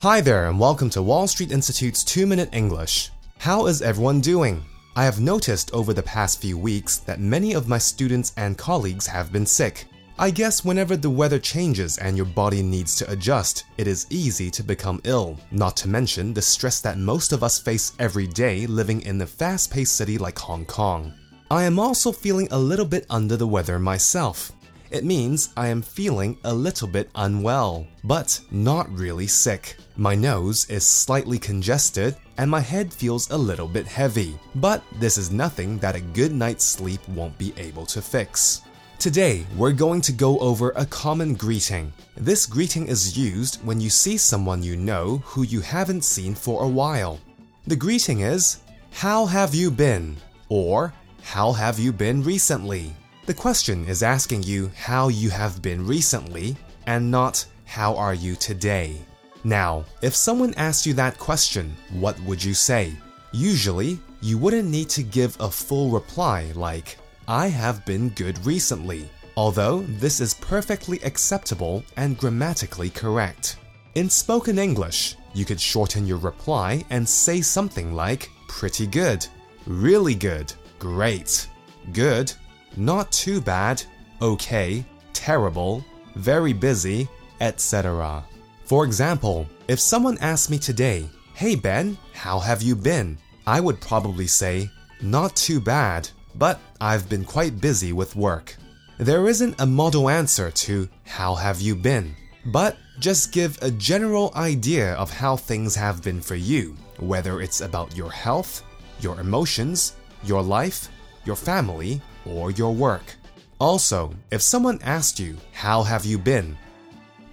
Hi there, and welcome to Wall Street Institute's 2 Minute English. How is everyone doing? I have noticed over the past few weeks that many of my students and colleagues have been sick. I guess whenever the weather changes and your body needs to adjust, it is easy to become ill, not to mention the stress that most of us face every day living in a fast paced city like Hong Kong. I am also feeling a little bit under the weather myself. It means I am feeling a little bit unwell, but not really sick. My nose is slightly congested and my head feels a little bit heavy, but this is nothing that a good night's sleep won't be able to fix. Today, we're going to go over a common greeting. This greeting is used when you see someone you know who you haven't seen for a while. The greeting is, How have you been? or How have you been recently? The question is asking you how you have been recently and not how are you today. Now, if someone asked you that question, what would you say? Usually, you wouldn't need to give a full reply like, I have been good recently, although this is perfectly acceptable and grammatically correct. In spoken English, you could shorten your reply and say something like, pretty good, really good, great, good, not too bad, okay, terrible, very busy, etc. For example, if someone asked me today, Hey Ben, how have you been? I would probably say, Not too bad, but I've been quite busy with work. There isn't a model answer to How have you been? But just give a general idea of how things have been for you, whether it's about your health, your emotions, your life, your family, or your work. Also, if someone asked you, How have you been?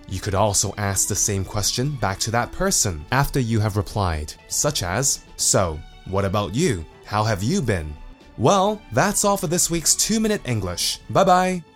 You could also ask the same question back to that person after you have replied, such as, So, what about you? How have you been? Well, that's all for this week's 2 Minute English. Bye bye!